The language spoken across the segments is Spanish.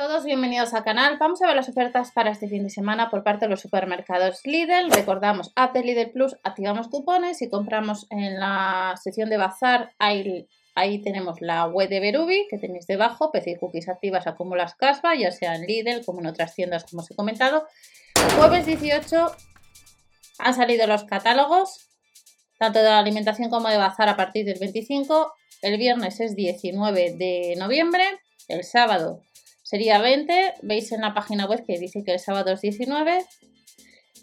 todos, bienvenidos al canal. Vamos a ver las ofertas para este fin de semana por parte de los supermercados Lidl. Recordamos, app Lidl Plus, activamos cupones y compramos en la sección de bazar. Ahí, ahí tenemos la web de Berubi que tenéis debajo, PC y cookies activas acumulas caspa, ya sea en Lidl como en otras tiendas como os he comentado. Jueves 18 han salido los catálogos, tanto de alimentación como de bazar a partir del 25. El viernes es 19 de noviembre, el sábado sería 20. Veis en la página web que dice que el sábado es 19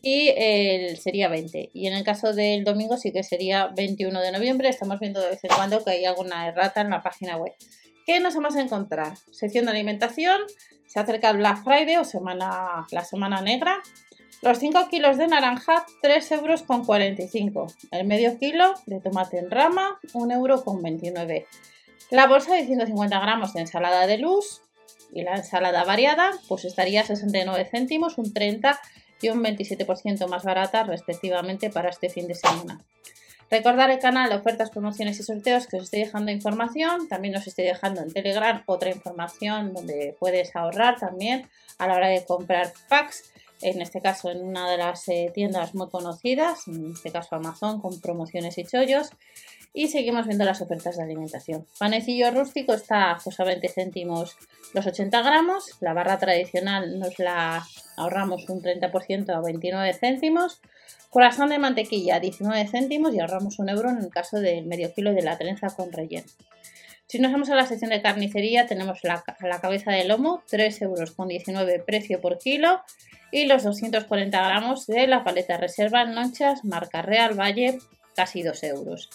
y el sería 20. Y en el caso del domingo sí que sería 21 de noviembre. Estamos viendo de vez en cuando que hay alguna errata en la página web. ¿Qué nos vamos a encontrar? Sección de alimentación. Se acerca el Black Friday o semana, la semana negra. Los 5 kilos de naranja, 3 euros con 45. El medio kilo de tomate en rama, 1 euro con 29. La bolsa de 150 gramos de ensalada de luz, y la ensalada variada pues estaría 69 céntimos, un 30 y un 27% más barata respectivamente para este fin de semana. Recordar el canal de ofertas, promociones y sorteos que os estoy dejando información. También os estoy dejando en Telegram otra información donde puedes ahorrar también a la hora de comprar packs. En este caso en una de las eh, tiendas muy conocidas, en este caso Amazon con promociones y chollos. Y seguimos viendo las ofertas de alimentación. Panecillo rústico está a 20 céntimos los 80 gramos. La barra tradicional nos la ahorramos un 30% a 29 céntimos. Corazón de mantequilla 19 céntimos y ahorramos un euro en el caso del medio kilo de la trenza con relleno. Si nos vamos a la sección de carnicería, tenemos la, la cabeza de lomo, 3 euros con 19 precio por kilo y los 240 gramos de la paleta reserva en lonchas marca Real Valle, casi 2 euros.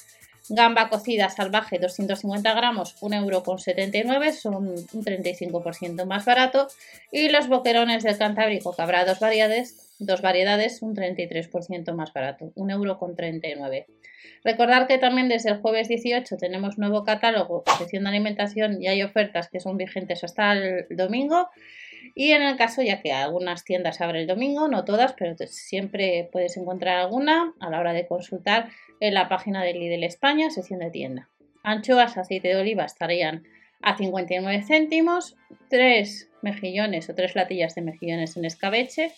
Gamba cocida salvaje 250 gramos, 1,79€, son un 35% más barato. Y los boquerones del Cantábrico dos variedades, dos variedades, un 33% más barato, 1,39€. Recordar que también desde el jueves 18 tenemos nuevo catálogo, sección de alimentación y hay ofertas que son vigentes hasta el domingo. Y en el caso, ya que algunas tiendas abren el domingo, no todas, pero siempre puedes encontrar alguna a la hora de consultar en la página de Lidl España, sección de tienda. Anchoas, aceite de oliva estarían a 59 céntimos, tres mejillones o tres latillas de mejillones en escabeche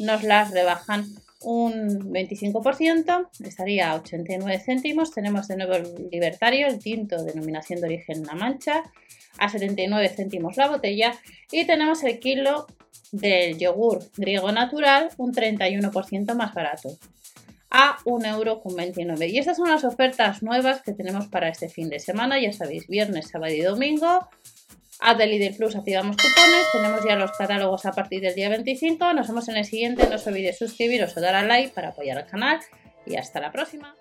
nos las rebajan un 25%, estaría a 89 céntimos. Tenemos de nuevo el libertario, el tinto, denominación de origen La Mancha, a 79 céntimos la botella. Y tenemos el kilo del yogur griego natural, un 31% más barato, a 1,29€. Y estas son las ofertas nuevas que tenemos para este fin de semana. Ya sabéis, viernes, sábado y domingo. A Lidl Plus activamos cupones, tenemos ya los catálogos a partir del día 25. Nos vemos en el siguiente, no os olvidéis suscribiros o dar al like para apoyar al canal y hasta la próxima.